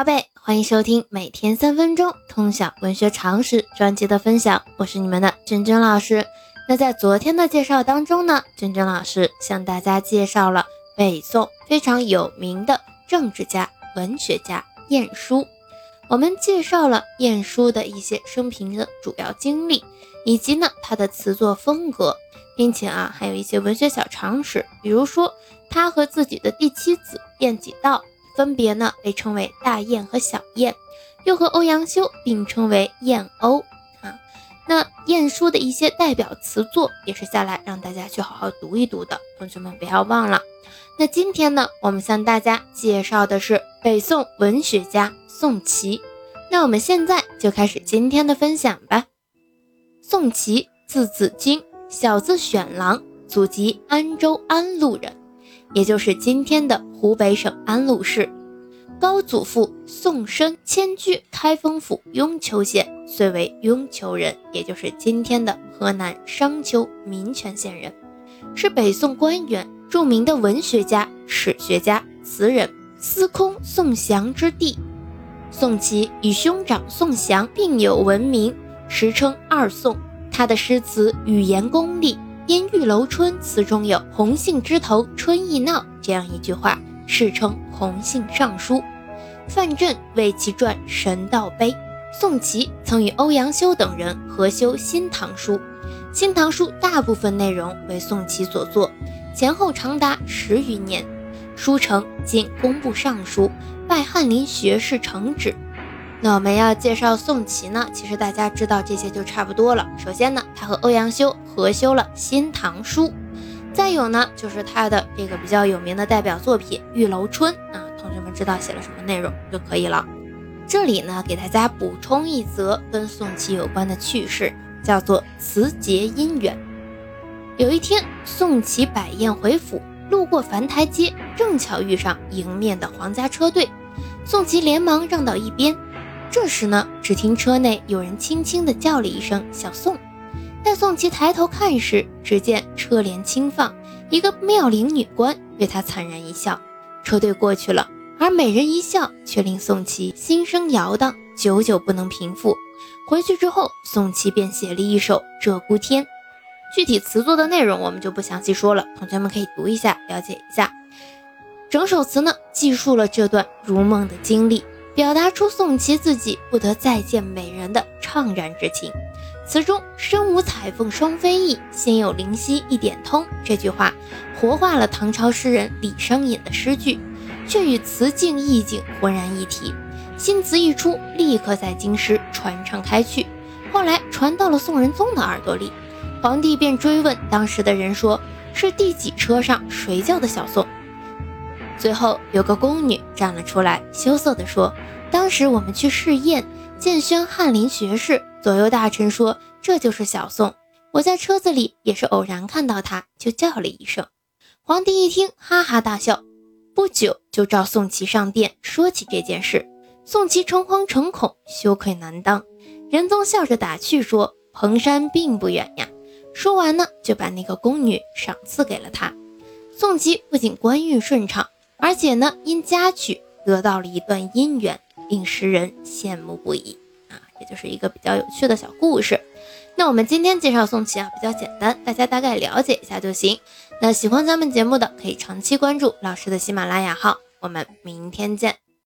宝贝，欢迎收听每天三分钟通晓文学常识专辑的分享，我是你们的君君老师。那在昨天的介绍当中呢，君君老师向大家介绍了北宋非常有名的政治家、文学家晏殊。我们介绍了晏殊的一些生平的主要经历，以及呢他的词作风格，并且啊还有一些文学小常识，比如说他和自己的第七子晏几道。分别呢被称为大雁和小雁，又和欧阳修并称为燕欧啊。那晏殊的一些代表词作也是下来让大家去好好读一读的，同学们不要忘了。那今天呢，我们向大家介绍的是北宋文学家宋祁。那我们现在就开始今天的分享吧。宋祁，字子京，小字选郎，祖籍安州安陆人。也就是今天的湖北省安陆市，高祖父宋申迁居开封府雍丘县，遂为雍丘人，也就是今天的河南商丘民权县人，是北宋官员、著名的文学家、史学家、词人，司空宋祥之弟。宋祁与兄长宋祥并有闻名，时称二宋。他的诗词语言功力。因《玉楼春》词中有“红杏枝头春意闹”这样一句话，世称“红杏尚书”。范镇为其撰《神道碑》。宋祁曾与欧阳修等人合修《新唐书》，《新唐书》大部分内容为宋祁所作，前后长达十余年。书成，进工部尚书，拜翰林学士承旨。那我们要介绍宋祁呢，其实大家知道这些就差不多了。首先呢，他和欧阳修合修了《新唐书》，再有呢，就是他的这个比较有名的代表作品《玉楼春》啊，同学们知道写了什么内容就可以了。这里呢，给大家补充一则跟宋祁有关的趣事，叫做词结姻缘。有一天，宋祁摆宴回府，路过樊台街，正巧遇上迎面的皇家车队，宋祁连忙让到一边。这时呢，只听车内有人轻轻地叫了一声“小宋”。待宋祁抬头看时，只见车帘轻放，一个妙龄女官对他惨然一笑。车队过去了，而美人一笑却令宋祁心生摇荡，久久不能平复。回去之后，宋祁便写了一首《鹧鸪天》，具体词作的内容我们就不详细说了，同学们可以读一下，了解一下。整首词呢，记述了这段如梦的经历。表达出宋祁自己不得再见美人的怅然之情。词中“身无彩凤双飞翼，心有灵犀一点通”这句话，活化了唐朝诗人李商隐的诗句，却与词境意境浑然一体。新词一出，立刻在京师传唱开去，后来传到了宋仁宗的耳朵里，皇帝便追问当时的人，说是第几车上谁叫的小宋？最后有个宫女站了出来，羞涩地说：“当时我们去试宴，见宣翰林学士，左右大臣说这就是小宋。我在车子里也是偶然看到他，就叫了一声。皇帝一听，哈哈大笑。不久就召宋祁上殿，说起这件事。宋祁诚惶诚恐，羞愧难当。仁宗笑着打趣说：‘蓬山并不远呀。’说完呢，就把那个宫女赏赐给了他。宋祁不仅官运顺畅。”而且呢，因佳曲得到了一段姻缘，令世人羡慕不已啊！也就是一个比较有趣的小故事。那我们今天介绍宋琦啊，比较简单，大家大概了解一下就行。那喜欢咱们节目的，可以长期关注老师的喜马拉雅号。我们明天见。